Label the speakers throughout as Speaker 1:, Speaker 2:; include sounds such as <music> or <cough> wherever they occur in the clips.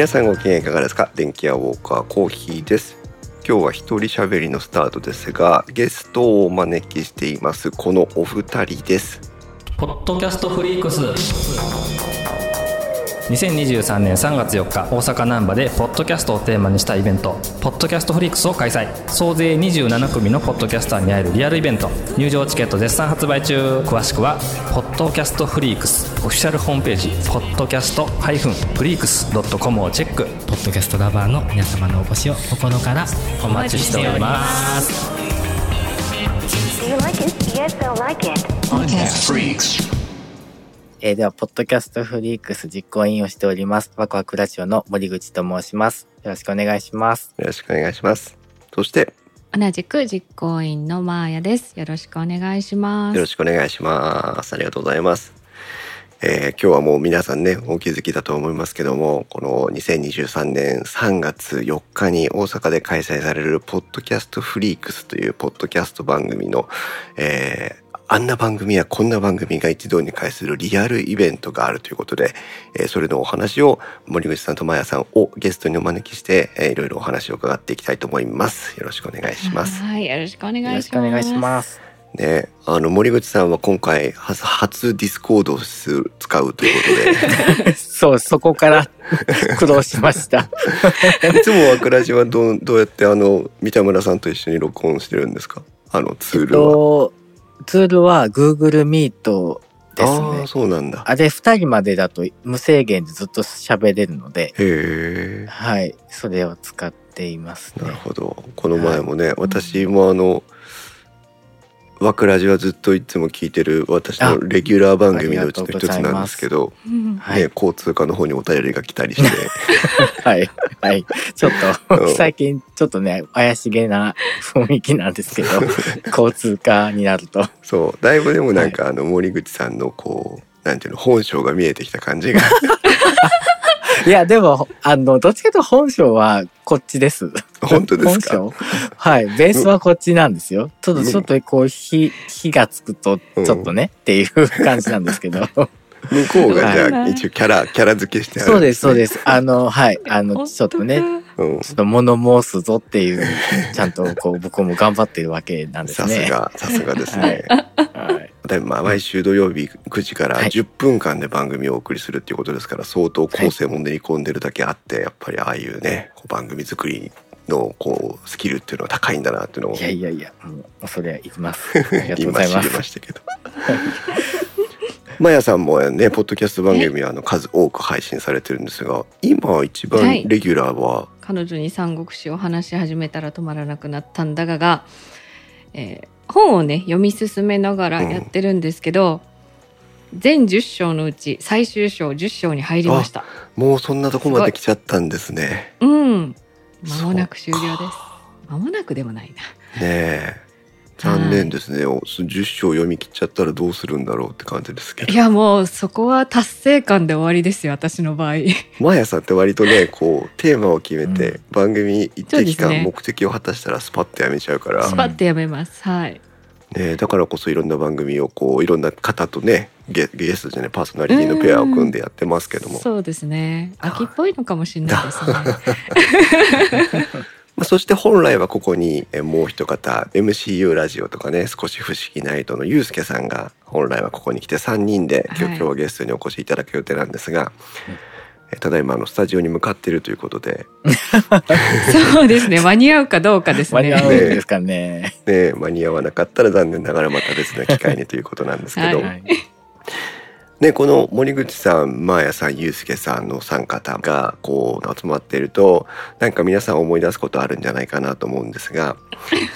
Speaker 1: 皆さんご機嫌いかがですか？電気屋ウォーカーコーヒーです。今日は一人喋りのスタートですがゲストをお招きしています。このお二人です。
Speaker 2: ポッドキャストフリークス。2023年3月4日大阪難波でポッドキャストをテーマにしたイベントポッドキャストフリークスを開催。総勢27組のポッドキャスターに会えるリアルイベント。入場チケット絶賛発売中。詳しくはポッドキャストフリークス。オフィシャルホームページポッドキャストフリークス .com をチェック。
Speaker 3: ポッドキャストラバーの皆様のお越しを心から
Speaker 2: お待ちしております。
Speaker 4: You like it? Yes, they'll like it.
Speaker 5: えーでは、ポッドキャストフリークス実行委員をしております。ワクワクラジオの森口と申します。よろしくお願いします。
Speaker 1: よろしくお願いしますそして
Speaker 6: 同じく実行委員のマーヤです。よろしくお願いします。
Speaker 1: よろしくお願いしますありがとうございますえー今日はもう皆さんね、お気づきだと思いますけども、この2023年3月4日に大阪で開催されるポッドキャストフリークスというポッドキャスト番組の、えーあんな番組やこんな番組が一堂に会するリアルイベントがあるということで、えーそれのお話を森口さんとマヤさんをゲストにお招きして、えーいろいろお話を伺っていきたいと思います。よろしくお願いします。
Speaker 6: はい、よろしくお願いします。
Speaker 5: よろしくお願いします。
Speaker 1: ね、あの森口さんは今回初初 Discord を使うということで <laughs>
Speaker 5: そう、そこから <laughs> 苦労しました。<laughs>
Speaker 1: いつもワクラジはどうどうやってあの三田村さんと一緒に録音してるんですか？あのツールは。
Speaker 5: とツールは Google Meet です
Speaker 1: ああ
Speaker 5: ね。
Speaker 1: そうなんだ。
Speaker 5: あれ二人までだと無制限でずっと喋れるので、
Speaker 1: へえ。
Speaker 5: はい、それを使っていますね
Speaker 1: なる。ほど。この前もね、私もあのワクラジはずっといつも聞いてる私のレギュラー番組のうちの一つなんですけど、
Speaker 6: うん
Speaker 5: はい、
Speaker 1: ね、交通課の方にお便りが来たりして、<laughs>
Speaker 5: はい、はい。ちょっ
Speaker 1: うん。
Speaker 5: と、最近ちょっとね、怪しげな雰囲気なんですけど、<laughs> 交通課になると。
Speaker 1: そう。だいぶでもなんか、あの森口さんのこうなんていうの本性が見えてきた感じが <laughs>
Speaker 5: いや、でも、あの、どっちかというと本性はこっちです。
Speaker 1: 本当ですか？
Speaker 5: 本性はい。ベースはこっちなんですよ。ちょっと、ちょっとこう、火、火がつくと、ちょっとね、っていう感じなんですけど。
Speaker 1: 向こうがじゃあ
Speaker 6: はい
Speaker 1: 一応キャラキャラ付けしてある
Speaker 5: そうです、そう
Speaker 1: す
Speaker 5: です。あの、はい。あの、ちょっとね、
Speaker 1: ね、うん、
Speaker 5: ちょっと物申すぞっていう、ちゃんとこう、僕も頑張ってるわけなんです
Speaker 1: さ
Speaker 5: ね。
Speaker 1: すがさすがですね、
Speaker 5: はい。
Speaker 1: でまあ毎週土曜日9時から
Speaker 5: はい。
Speaker 1: 10分間で番組をお送りするっていうことですから相当構成も練り込んでるだけあってやっぱりああいうねこう番組作りのこうスキルっていうのは高いんだなっていうのを
Speaker 5: いやいやいや、もう、恐れ入ります。<laughs> ありがとうご
Speaker 1: 今知
Speaker 5: ざいます。
Speaker 1: りましたけど。マヤさんもねポッドキャスト番組はあの数多く配信されてるんですが今一
Speaker 6: はい。
Speaker 1: 番レギュラーは、
Speaker 6: 彼女に三国志を話し始めたら止まらなくなったんだがが、えー本をね読み進めながらやってるんですけど、全10章のうち最終章10章に入りました。
Speaker 1: もうそんなとこまで来ちゃったんですね。
Speaker 6: うん。間もなく終了です。間もなくでもないな。
Speaker 1: ねえ残念ですね、お10章読み切っちゃったらどうするんだろうって感じですけど
Speaker 6: いやもうそこは達成感で終わりですよ私の場合。
Speaker 1: マヤさんって割とねこうテーマを決めて、番組一定期間目的を果たしたらスパッとやめちゃうから、
Speaker 6: スパッてやめます。はい。
Speaker 1: ね、だからこそいろんな番組をこういろんな方とねゲゲストじゃないパーソナリティのペアを組んでやってますけども、
Speaker 6: そうですね。秋っぽいのかもしれないですね。<laughs>
Speaker 1: まあ、そして本来はここにえもう一方 MCU ラジオとかね少し不思議ナイトのゆうすけさんが本来はここに来て3人で今日,、
Speaker 6: はい
Speaker 1: 今日はゲストにお越しいただく予定なんですが、えただいまあのスタジオに向かっているということで、<laughs>
Speaker 6: そうですね。間に合うかどうかです
Speaker 5: 間に合うん
Speaker 6: ね。
Speaker 5: ですかね。
Speaker 1: ね、間に合わなかったら残念ながらまた別な機会にということなんですけど、
Speaker 6: は
Speaker 5: はい。
Speaker 1: ね、この森口さん、マーヤさん、ゆうすけさんの三方がこう集まっていると、なんか皆さん思い出すことあるんじゃないかなと思うんですが、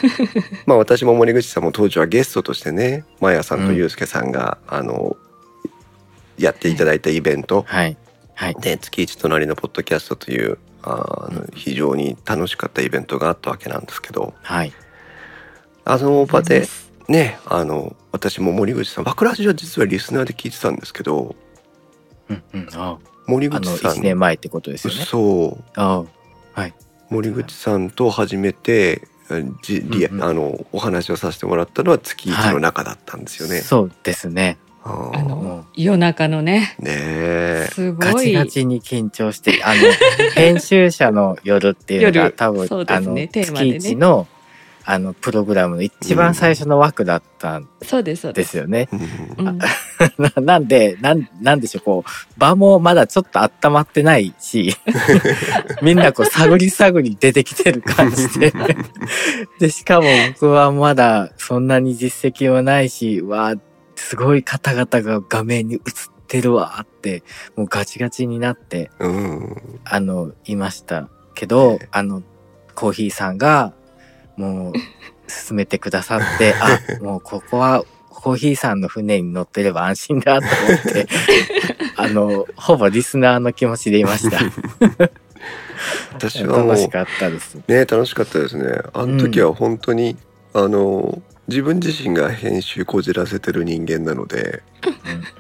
Speaker 1: <laughs> まあ私も森口さんも当時はゲストとしてね、マーヤさんとゆうすけさんが、あの、やっていただいたイベント
Speaker 5: はい。はい。
Speaker 1: で、月一隣のポッドキャストという、あの非常に楽しかったイベントがあったわけなんですけど、
Speaker 5: はい。
Speaker 1: あの場でね、あの、私も森口さん、バクラジは実はリスナーで聞いてたんですけど、
Speaker 5: うんうん。あ
Speaker 1: 森口さん
Speaker 5: 1年前ってことですよね。
Speaker 1: そう
Speaker 5: あはい。
Speaker 1: 森口さんと初めてじリア
Speaker 5: うんうん
Speaker 1: あのお話をさせてもらったのは月一の中だったんですよね。
Speaker 5: そうですね。
Speaker 1: あ
Speaker 6: の夜中のね
Speaker 1: ねえ。
Speaker 6: すごい
Speaker 5: ガチガチに緊張して、あの、編集者の夜っていうのが
Speaker 6: 夜
Speaker 5: 多分、
Speaker 6: そうですね
Speaker 5: あの、
Speaker 6: テーマでね
Speaker 5: 月一の、あの、プログラムの一番最初の枠だったん
Speaker 6: そうですそう
Speaker 5: で
Speaker 6: です
Speaker 5: すよね。な <laughs> なんで、なん、なんでしょう、こう、場もまだちょっと温まってないし、<laughs> みんなこう、探り探り出てきてる感じで。<laughs> で、しかも僕はまだそんなに実績はないし、わあすごい方々が画面に映ってるわーって、もうガチガチになって、
Speaker 1: うん。
Speaker 5: あの、いましたけど、あの、コーヒーさんが、もう、進めてくださって、<laughs> あ、もうここは、コーヒーさんの船に乗ってれば安心だと思って、<laughs> あの、ほぼリスナーの気持ちでいました。<laughs>
Speaker 1: 私は
Speaker 5: 楽しかったです。
Speaker 1: ね楽しかったですねあの時は本当に、あの自分自身が編集こじらせてる人間なので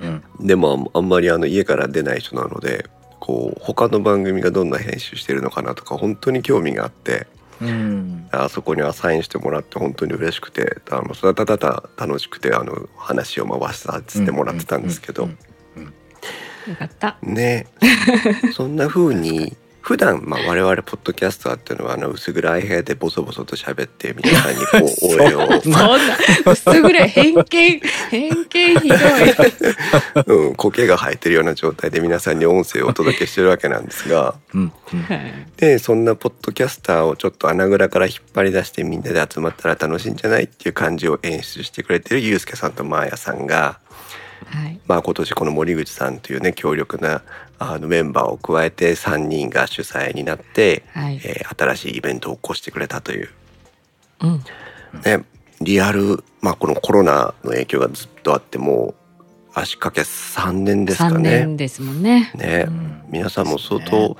Speaker 5: うんうん。
Speaker 1: でもあんまりあの家から出ない人なのでこう他の番組がどんな編集してるのかなとか本当に興味があって
Speaker 5: うん。
Speaker 1: あそこにアサインしてもらって本当に嬉しくてあのただただ楽しくてあの話を回させてもらってたんですけど、
Speaker 6: よかった。
Speaker 1: ね。<laughs> そんな風に普段まあ我々ポッドキャスターっていうのはあの薄暗い部屋でボソボソと喋って皆さんにこう <laughs> 応援を、
Speaker 6: そんな薄ぐらい偏見偏見ひどい。<laughs>
Speaker 1: うん、苔が生えてるような状態で皆さんに音声をお届けしてるわけなんですが。
Speaker 5: うん。
Speaker 1: でそんなポッドキャスターをちょっと穴蔵から引っ張り出してみんなで集まったら楽しいんじゃないっていう感じを演出してくれてるゆうすけさんとまーやさんが、
Speaker 6: はい。
Speaker 1: まあ、今年この森口さんというね強力なあのメンバーを加えて3人が主催になって、
Speaker 6: はい。
Speaker 1: えー新しいイベントを起こしてくれたという。
Speaker 6: うん。
Speaker 1: ねリアル、まあ、このコロナの影響がずっとあってもう足掛け3年ですか
Speaker 6: 3
Speaker 1: ね。
Speaker 6: 年ですもんね。
Speaker 1: ね、
Speaker 6: うん。
Speaker 1: 皆さんも相当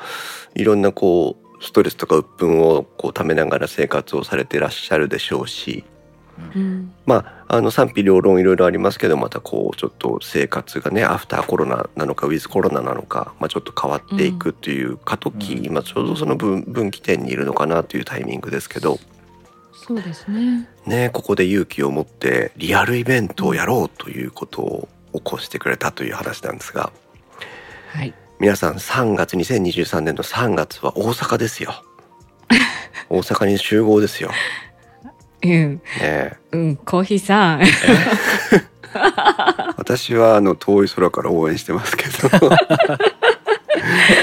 Speaker 1: いろんなこうストレスとか鬱憤をこうためながら生活をされていらっしゃるでしょうし
Speaker 6: うん。
Speaker 1: まああの賛否両論いろいろありますけどまたこうちょっと生活がねアフターコロナなのかウィズコロナなのか、まあ、ちょっと変わっていくという過渡期、
Speaker 5: うん。
Speaker 1: 今ちょうどその分分岐点にいるのかなというタイミングですけど。
Speaker 6: そうですね。
Speaker 1: ねここで勇気を持ってリアルイベントをやろうということを起こしてくれたという話なんですが。
Speaker 6: はい。
Speaker 1: 皆さん3月2023年の3月は大阪ですよ。<laughs> 大阪に集合ですよ
Speaker 6: うん。
Speaker 1: ね。
Speaker 6: うんコーヒーさん。<laughs>
Speaker 1: 私はあの遠い空から応援してますけど。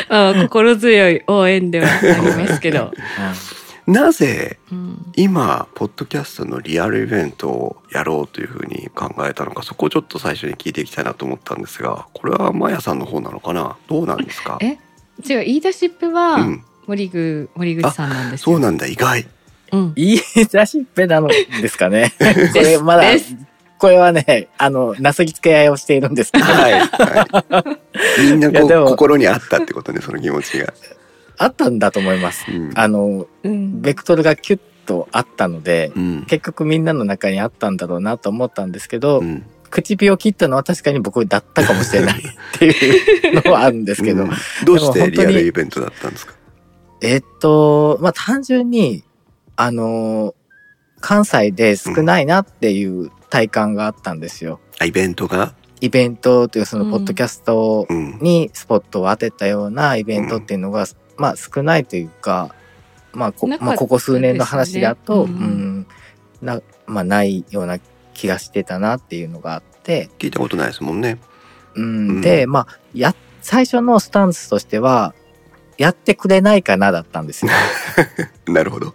Speaker 6: あ <laughs> 心強い応援ではありますけど、<laughs>
Speaker 1: なぜ
Speaker 6: うん、
Speaker 1: 今ポッドキャストのリアルイベントをやろうというふうに考えたのかそこをちょっと最初に聞いていきたいなと思ったんですがこれはマヤさんの方なのかな？どうなんですか？
Speaker 6: え違う言い出しっぺは
Speaker 1: うん、
Speaker 6: 森口森口さんなんですよ。
Speaker 1: そうなんだ意外
Speaker 6: うん。
Speaker 5: 言い出しっぺなのですかね。<laughs> <laughs> これまだこれはね、あの、なすぎつけ合いをしているんですけど、
Speaker 1: はい、はい、<laughs> みんないこう心にあったってことねその気持ちが、
Speaker 5: あったんだと思います。
Speaker 1: うん。
Speaker 5: あの、
Speaker 6: うん。
Speaker 5: ベクトルがキュッとあったので、
Speaker 1: うん。
Speaker 5: 結局みんなの中にあったんだろうなと思ったんですけど、
Speaker 1: うん。
Speaker 5: 口火を切ったのは確かに僕だったかもしれないっていうのはあるんですけど、
Speaker 1: うん。どうしてリアルイベントだったんですか？
Speaker 5: えっと、まあ、単純に、あの、関西で少ないなっていう体感があったんですよ。
Speaker 1: あイベントが？
Speaker 5: イベントというそのポッドキャスト
Speaker 1: うん。
Speaker 5: にスポットを当てたようなイベントっていうのが、まあ少ないというか、まあこ,、
Speaker 6: なかった
Speaker 5: まあ、ここ数年の話だと、
Speaker 6: うん。
Speaker 5: うん。なまあ、ないような気がしてたなっていうのがあって、
Speaker 1: 聞いたことないですもんね。
Speaker 5: うん。
Speaker 1: うん。
Speaker 5: で、まあ、や、最初のスタンスとしては、やってくれないかなだったんですよ。<laughs>
Speaker 1: なるほど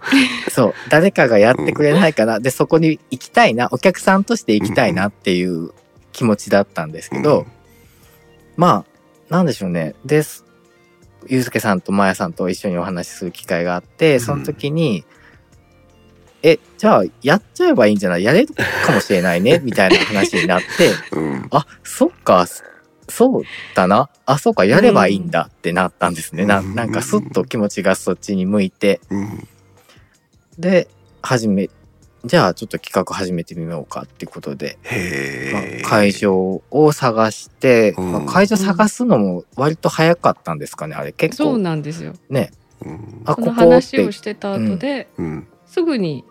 Speaker 5: そう。誰かがやってくれないかな。で、そこに行きたいな。お客さんとして行きたいなっていう気持ちだったんですけど、
Speaker 1: うん
Speaker 5: まあ、なんでしょうね。です。ゆうすけさんとまやさんと一緒にお話しする機会があって、その時に、え、じゃあ、やっちゃえばいいんじゃない？やれるかもしれないねみたいな話になって、<laughs>
Speaker 1: うん
Speaker 5: あ、そっか、そうだな。あ、そうか、やればいいんだってなったんですね。な
Speaker 1: うん。
Speaker 5: なんかスッと気持ちがそっちに向いて、
Speaker 1: うん。
Speaker 5: で、始め、じゃあちょっと企画始めてみようかっていうことで、まあ会場を探して、
Speaker 1: うん。
Speaker 5: まあ会場探すのも割と早かったんですかね、あれ結
Speaker 6: そう
Speaker 5: 構
Speaker 6: なんですよ。
Speaker 5: ね。
Speaker 1: うん。
Speaker 5: あ、
Speaker 6: この
Speaker 5: こ
Speaker 6: 話を、してた後で、
Speaker 1: うん。
Speaker 6: すぐに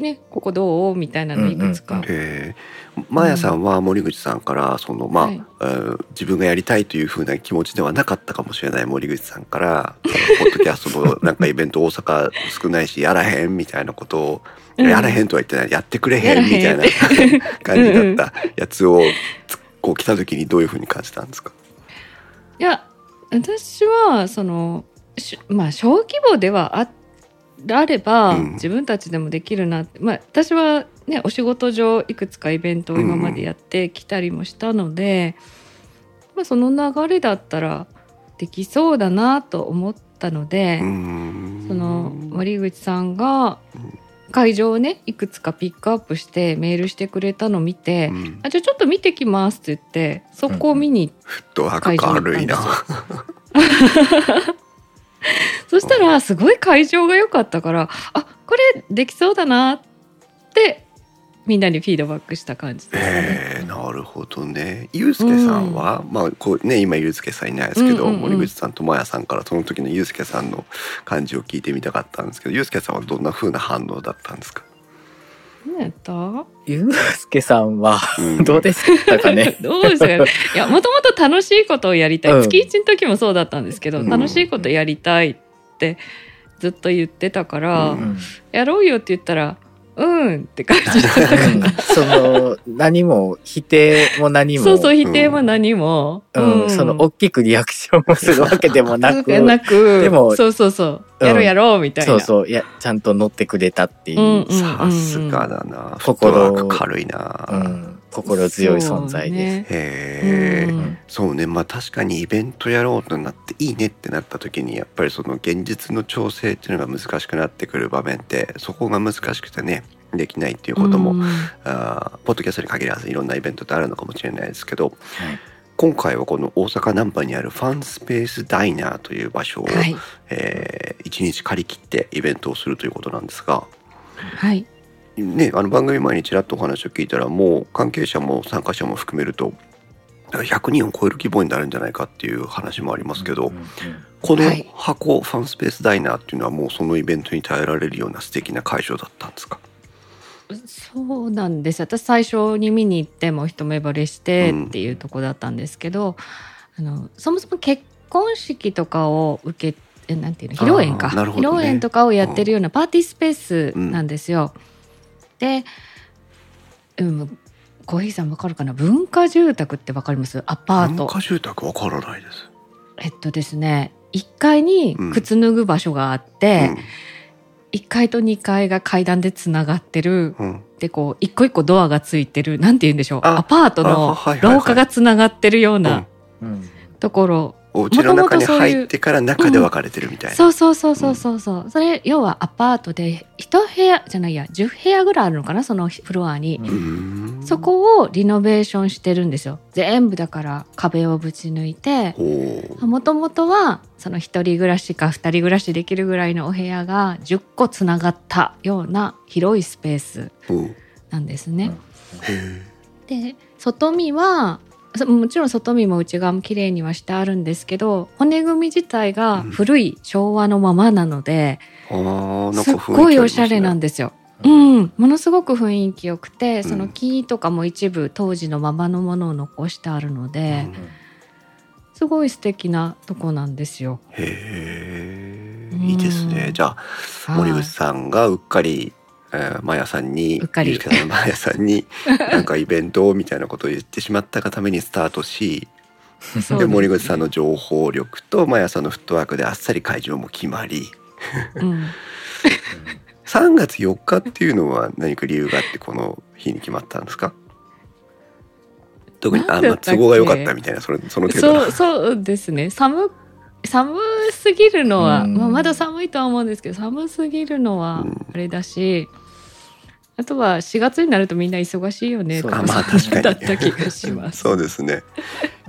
Speaker 6: ねここどう？みたいなのいくつか、
Speaker 5: うん。うん
Speaker 1: え。ー、マヤさんは森口さんからそのまあ、
Speaker 6: はい。
Speaker 1: えー自分がやりたいというふうな気持ちではなかったかもしれない森口さんからポッドキャストのなんかイベント大阪少ないしやらへんみたいなことを、
Speaker 6: うん。
Speaker 1: やらへんとは言ってない。やってくれへ
Speaker 6: ん
Speaker 1: んみたいな <laughs> 感じだったやつをつこう来た時にどういうふうに感じたんですか？
Speaker 6: いや私はそのしまあ小規模ではああれば、
Speaker 1: うん。
Speaker 6: 自分たちでもできるなって、まあ、私はねお仕事上いくつかイベントを今までやってきたりもしたので、まあ、その流れだったらできそうだなと思ったので、
Speaker 1: うーん。
Speaker 6: その森口さんが会場をねいくつかピックアップしてメールしてくれたのを見て、
Speaker 1: うん。
Speaker 6: あじゃあちょっと見てきますって言ってそこを見に
Speaker 1: フットワーク軽いな。
Speaker 6: 会 <laughs> <laughs> そしたらすごい会場が良かったからあこれできそうだなってみんなにフィードバックした感じですね。
Speaker 1: えー、なるほどね。ゆうすけさんは、まあこうね今ゆうすけさんいないですけど、
Speaker 6: うんうんうん
Speaker 1: 森口さんとまやさんからその時のゆうすけさんの感じを聞いてみたかったんですけど、ゆうすけさんはどんな風な反応だったんですか？
Speaker 6: 何やった？
Speaker 5: ゆうすけさんは
Speaker 1: うん。
Speaker 5: どうでしたかね？<laughs>
Speaker 6: どうですかね？いやもともと楽しいことをやりたい、
Speaker 5: うん。
Speaker 6: 月一の時もそうだったんですけど、
Speaker 1: うん。
Speaker 6: 楽しいことやりたいってずっと言ってたから、
Speaker 1: うん
Speaker 6: やろうよって言ったらうんって感じだったか
Speaker 5: うん。その何も否定も何も。
Speaker 6: らそうそう否定も何も、
Speaker 5: うん。その大きくリアクションをするわけでもなく。<laughs>
Speaker 6: なく。
Speaker 5: でも
Speaker 6: そうそうそう。
Speaker 5: うん
Speaker 6: やろうやろうみたいな、
Speaker 5: そうそう。いやちゃんと乗ってくれたっていう、
Speaker 6: うんうん
Speaker 1: さすがだな。
Speaker 5: 心
Speaker 1: 軽いな。
Speaker 5: うん。心強い存在です。
Speaker 6: そうね。
Speaker 1: へえ、
Speaker 6: うん。
Speaker 1: そうね。まあ確かにイベントやろうとなっていいねってなった時にやっぱりその現実の調整っていうのが難しくなってくる場面ってそこが難しくてねできないっていうことも、
Speaker 6: うん。
Speaker 1: あーポッドキャストに限らずいろんなイベントってあるのかもしれないですけど、今回はこの大阪難波にあるファンスペースダイナーという場所を、
Speaker 6: はい。
Speaker 1: えー一日借り切ってイベントをするということなんですが、
Speaker 6: はい。
Speaker 1: ね、あの番組前にちらっとお話を聞いたらもう関係者も参加者も含めると100人を超える規模になるんじゃないかっていう話もありますけど、
Speaker 5: うんうん。
Speaker 1: この
Speaker 6: はい。
Speaker 1: 箱、ファンスペースダイナーっていうのはもうそのイベントに耐えられるような素敵な会場だったんですか？
Speaker 6: そうなんです。私最初に見に行っても一目惚れして
Speaker 1: うん。
Speaker 6: っていうとこだったんですけど、あのそもそも結婚式とかを受けえなんていうの？披露宴か、
Speaker 1: ね。
Speaker 6: 披露宴とかをやってるようなパーティースペースなんですよ。で、うん、コーヒーさんわかるかな？文化住宅ってわかります？アパート。
Speaker 1: 文化住宅わからないです。
Speaker 6: えっとですね1階に靴脱ぐ場所があって、1階と2階が階段でつながってる。
Speaker 1: うん。うん
Speaker 6: でこう一個一個ドアがついてるなんて言うんでしょう。
Speaker 1: あ
Speaker 6: アパート
Speaker 1: あ
Speaker 6: の廊下がつながってるような
Speaker 5: うん。
Speaker 6: ところ、
Speaker 1: お家の中に入ってから中で分かれてるみたいな。
Speaker 6: そうそうそうそうそうそう、それ要はアパートで一部屋じゃないや10部屋ぐらいあるのかなそのフロアに、そこをリノベーションしてるんですよ。全部だから壁をぶち抜いて。もともとはその一人暮らしか二人暮らしできるぐらいのお部屋が10個つながったような広いスペースなんですね。
Speaker 1: へ
Speaker 6: で外見はそもちろん外見も内側も綺麗にはしてあるんですけど骨組み自体が古い昭和のままなので、
Speaker 1: ーあーなん
Speaker 6: すっごいおしゃれなんですよ。うん、ものすごく雰囲気良くてその木とかも一部当時のままのものを残してあるので、すごい素敵なとこなんですよ。
Speaker 1: へえ
Speaker 6: うん。
Speaker 1: いいですね。じゃあ
Speaker 6: はい
Speaker 1: 森口さんがうっかり、えー、マヤさんに
Speaker 6: うっかり。
Speaker 1: マヤさんに <laughs> なんかイベントみたいなことを言ってしまったがためにスタートしで森口さんの情報力とマヤさんのフットワークであっさり会場も決まり。
Speaker 6: うん、<laughs>
Speaker 1: 3月4日っていうのは何か理由があってこの日に決まったんですか？特にあ、まあ、都合が良かったみたいなそれその程度
Speaker 6: そうそうですね。寒寒すぎるのは、
Speaker 5: うん。
Speaker 6: まあ、まだ寒いとは思うんですけど寒すぎるのは
Speaker 1: うん。
Speaker 6: あれだし、あとは4月になるとみんな忙しいよね
Speaker 1: まあ確かに。
Speaker 6: だった気がします。<laughs>
Speaker 1: そうですね。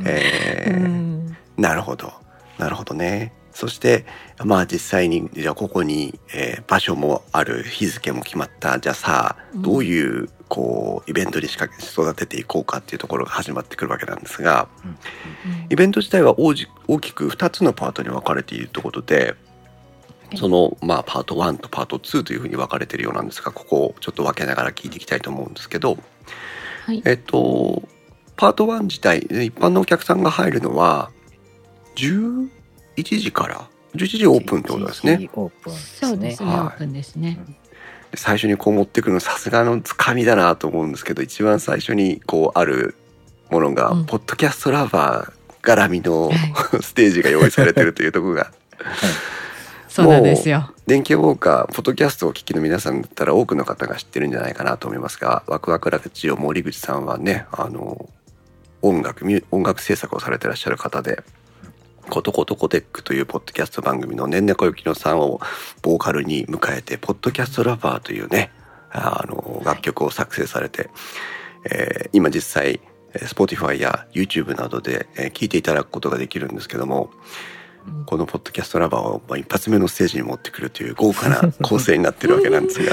Speaker 1: えー
Speaker 6: うん
Speaker 1: なるほど。なるほどね。そしてまあ実際にじゃあここに、えー場所もある日付も決まった。じゃあさあ
Speaker 6: うん。
Speaker 1: どういうこうイベントに仕掛け育てていこうかっていうところが始まってくるわけなんですがイベント自体は大じ大きく2つのパートに分かれているということでその、まあ、パート1とパート2というふうに分かれてるようなんですがここをちょっと分けながら聞いていきたいと思うんですけど、
Speaker 6: はい。
Speaker 1: えっとパート1自体一般のお客さんが入るのは11時から11時オープンってことですね。
Speaker 5: オープンです
Speaker 6: そうですね、
Speaker 1: はい。
Speaker 6: オープンですね。
Speaker 1: で最初にこう持ってくるのさすがのつかみだなと思うんですけど一番最初にこうあるものが、
Speaker 6: うん。
Speaker 1: ポッドキャストラバー絡みの
Speaker 6: はい。<laughs>
Speaker 1: ステージが用意されてるというところが
Speaker 6: そうなんですよ。
Speaker 1: 電気ウォーカーポッドキャストをお聞きの皆さんだったら多くの方が知ってるんじゃないかなと思いますがワクワクラジオ森口さんはねあの音楽音楽制作をされてらっしゃる方で「コトコトコテック」というポッドキャスト番組のねんねこゆきのさんをボーカルに迎えて「ポッドキャストラバー」というねあの楽曲を作成されて、えー今実際えー Spotify や YouTube などでえー聞いていただくことができるんですけどもこのポッドキャストラバーをまあ一発目のステージに持ってくるという豪華な構成になってるわけなんですが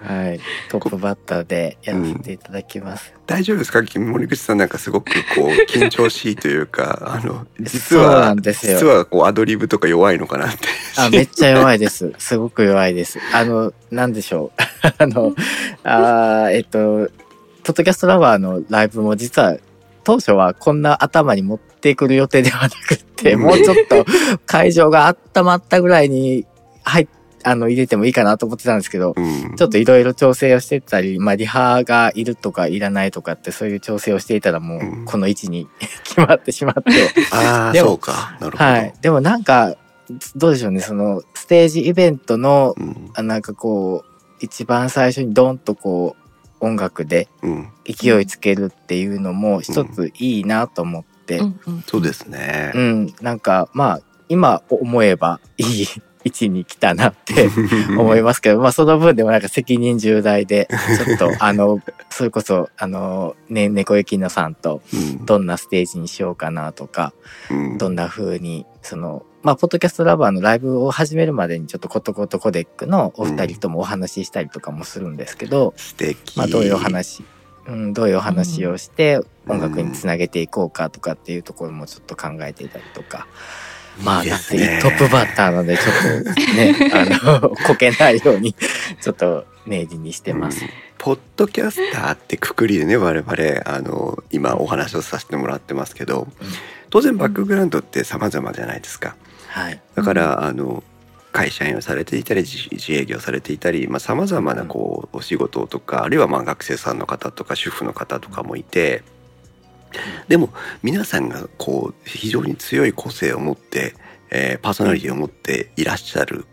Speaker 5: はい。トップバッターでやらせていただきます。
Speaker 1: 大丈夫ですか？森口さんなんかすごくこう緊張しいというかあの実は実はこうアドリブとか弱いのかなって
Speaker 5: あ、めっちゃ弱いです。すごく弱いです。あの、なんでしょう。<laughs> あの、あーえっと、ポッドキャストラバーのライブも実は、当初はこんな頭に持ってくる予定ではなくって、
Speaker 1: うん。
Speaker 5: もうちょっと会場が温まったぐらいに、はい、あの、入れてもいいかなと思ってたんですけど、
Speaker 1: うん。
Speaker 5: ちょっといろいろ調整をしてたり、まあ、リハがいるとかいらないとかって、そういう調整をしていたらも
Speaker 1: う
Speaker 5: この位置に <laughs> 決まってしまって、
Speaker 1: ああ
Speaker 5: でも
Speaker 1: そうか。なるほど、
Speaker 5: はい。でもなんか、どうでしょうね、その、ステージイベントの、
Speaker 1: うん。
Speaker 5: あなんかこう、一番最初にドンとこう、音楽で
Speaker 1: うん、
Speaker 5: 勢いつけるっていうのも一ついいなと思って、
Speaker 6: うんうん。
Speaker 1: そうですね。
Speaker 5: う、ん、なんかまあ、今思えばいい位置に来たなって <laughs> 思いますけど、まあその分でもなんか責任重大で、ちょっと <laughs> あの、それこそ、あの、ね、猫雪乃さんと
Speaker 1: うん。
Speaker 5: どんなステージにしようかなとか、
Speaker 1: うん。
Speaker 5: どんな風に、その、まあ、ポッドキャストラバーのライブを始めるまでにちょっとコトコトコデックのお二人ともお話ししたりとかもするんですけど、
Speaker 1: 素敵。
Speaker 5: まあ、どういうお話、うん、どういうお話をして音楽につなげていこうかとかっていうところもちょっと考えていたりとか。まあ、だってトップバッターなので、ちょっとね、<laughs> あの、こけないように、ちょっと明示にしてます。
Speaker 1: うんポッドキャスターってくくりでね我々あの今お話をさせてもらってますけど当然バックグラウンドって様々じゃないですか
Speaker 5: はい。
Speaker 1: だから、あの会社員をされていたり自自営業されていたりさまざ、まなこうお仕事とかあるいはまあ学生さんの方とか主婦の方とかもいてでも皆さんがこう非常に強い個性を持って、えーパーソナリティを持っていらっしゃる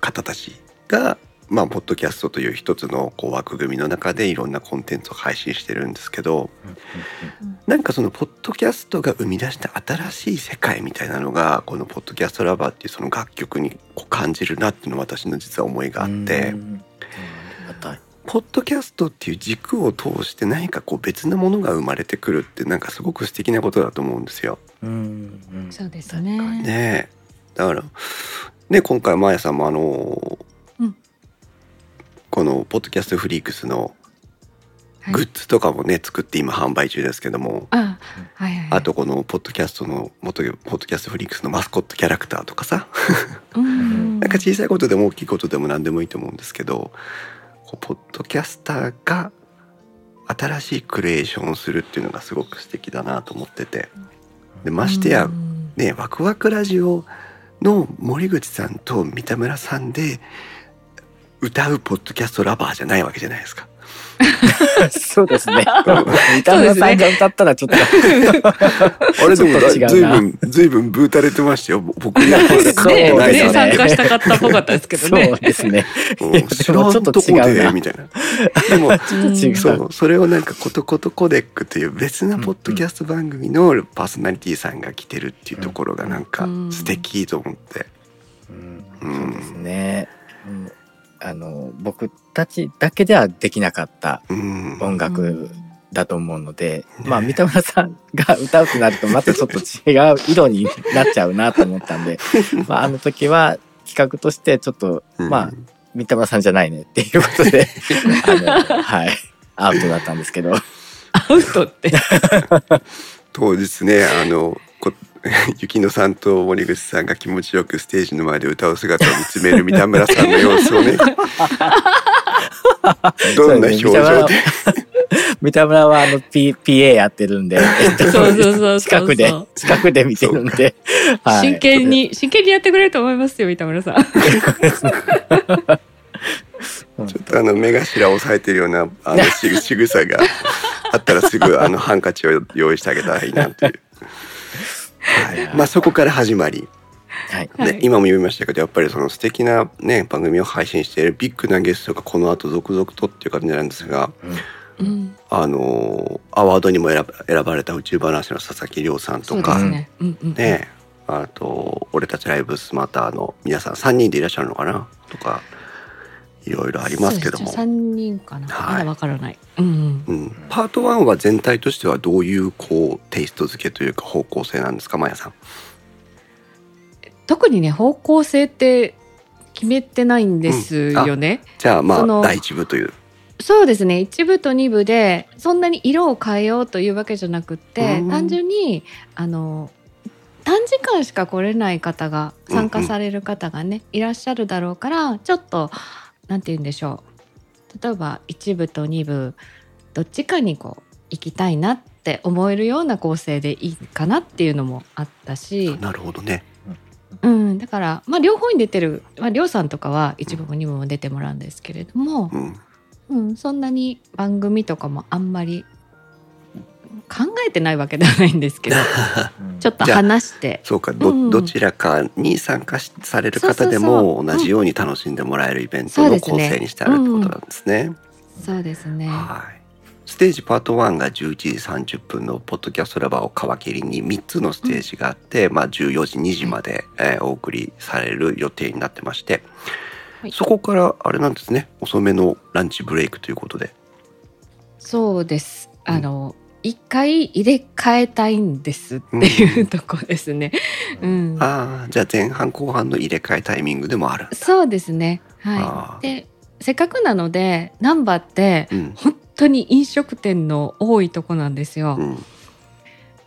Speaker 1: 方たちが、まあ、ポッドキャストという一つのこう枠組みの中でいろんなコンテンツを配信してるんですけどなんかそのポッドキャストが生み出した新しい世界みたいなのがこの「ポッドキャストラバー」っていうその楽曲にこう感じるなっていうのは私の実は思いがあって。ポッドキャストっていう軸を通して何かこう別のものが生まれてくるってなんかすごく素敵なことだと思うんですよ。
Speaker 5: うん、うん。
Speaker 6: そうですね。
Speaker 1: ねえだからね今回マヤさんもあの、
Speaker 6: うん
Speaker 1: このポッドキャストフリークスの
Speaker 6: はい。
Speaker 1: グッズとかもね作って今販売中ですけども、
Speaker 6: あ、はいはい。
Speaker 1: あとこのポッドキャストの元ポッドキャストフリークスのマスコットキャラクターとかさ。
Speaker 6: うん、
Speaker 1: なんか小さいことでも大きいことでも何でもいいと思うんですけどこうポッドキャスターが新しいクリエーションをするっていうのがすごく素敵だなと思ってて。でましてや
Speaker 6: うん。
Speaker 1: ねワクワクラジオの森口さんと三田村さんで歌うポッドキャストラバーじゃないわけじゃないですか。<laughs>
Speaker 5: そうですね。三田村さんが歌ったらちょっと、<laughs>
Speaker 1: あれでもずいぶんずいぶんブータれてましたよ。ぼ僕にはこれで
Speaker 5: そう
Speaker 6: ね
Speaker 5: ですね
Speaker 6: ね参加したかったっぽかったですけどね。
Speaker 5: そうですね。<laughs>
Speaker 1: うん知らんとこ
Speaker 5: でもちょっと違うな
Speaker 1: でみたいな。でも。そうそれをなんかコトコトコデックという別なポッドキャスト番組のパーソナリティさんが来てるっていうところがなんか素敵と思って。
Speaker 5: うんそうですね。うんあの、僕たちだけではできなかった
Speaker 1: うん。
Speaker 5: 音楽だと思うので、まあ、三田村さんが歌うとなるとまたちょっと違う色になっちゃうなと思ったんで、<laughs> まあ、あの時は企画としてちょっと、
Speaker 1: うん。
Speaker 5: まあ、三田村さんじゃないねっていうことで、<laughs> あの、はい、アウトだったんですけど、
Speaker 6: アウトって。<laughs>
Speaker 1: 当日ねあのこ <laughs> 雪乃さんと森口さんが気持ちよくステージの前で歌う姿を見つめる三田村さんの様子をね。<laughs> どんな表情で。
Speaker 5: 三田村はあの、P、PA やってるんで、えっと
Speaker 6: そうそうそうそう。
Speaker 5: 近くで、近くで見てるんで、はい。
Speaker 6: 真剣。に、真剣にやってくれると思いますよ、三田村さん。<laughs>
Speaker 1: ちょっとあの目頭を押さえてるようなあのしぐ仕草があったらすぐあのハンカチを用意してあげたらいいなという。はい、まあそこから始まり、
Speaker 5: はい。
Speaker 1: ね
Speaker 6: はい
Speaker 1: 今も言いましたけどやっぱりその素敵なね番組を配信しているビッグなゲストがこの後続々とっていう感じなんですが、
Speaker 6: うん。
Speaker 1: あのーアワードにも選ば選ばれた宇宙話の佐々木亮さん
Speaker 6: そうで
Speaker 1: とか
Speaker 6: すね。うんうん。
Speaker 1: ねあと俺たちライブスマターの皆さん3人でいらっしゃるのかな？とかいろいろありますけども。
Speaker 6: 三人かな。
Speaker 1: はい
Speaker 6: まだわからない。うんうん。
Speaker 1: うん、パート1は全体としてはどういうこうテイスト付けというか方向性なんですかマヤさん？
Speaker 6: 特にね、方向性って決めてないんですよね。
Speaker 1: じゃあまあ第一部という。
Speaker 6: そうですね一部と二部でそんなに色を変えようというわけじゃなくって
Speaker 1: うん
Speaker 6: 単純にあの短時間しか来れない方が参加される方がね、いらっしゃるだろうからちょっとなんて言うんでしょう例えば一部と二部どっちかにこう行きたいなって思えるような構成でいいかなっていうのもあったし、
Speaker 1: なるほどね。
Speaker 6: うん、だから、まあ、両方に出てる、まあ、りょうさんとかは一部も二部も出てもらうんですけれども、
Speaker 1: うん。
Speaker 6: うん、そんなに番組とかもあんまり考えてないわけではないんですけど <laughs> ちょっと話して。
Speaker 1: そうかど,、
Speaker 6: うん。
Speaker 1: どちらかに参加しされる方でも同じように楽しんでもらえるイベントの構成にしてあるってことなんですね。
Speaker 6: そうですね。
Speaker 1: はい。ステージパート1が11時30分のポッドキャストラバーを皮切りに3つのステージがあって、まあ14時2時まで、えーお送りされる予定になってまして、
Speaker 6: はい。
Speaker 1: そこからあれなんですね。遅めのランチブレイクということで。
Speaker 6: そうです。あの、一回入れ替えたいんですっていうとこですね、うん、
Speaker 1: ああじゃあ前半後半の入れ替えタイミングでもある。
Speaker 6: そうですね。はい。でせっかくなので難波って
Speaker 1: うん。
Speaker 6: 本当に飲食店の多いとこなんですよ、
Speaker 1: うん。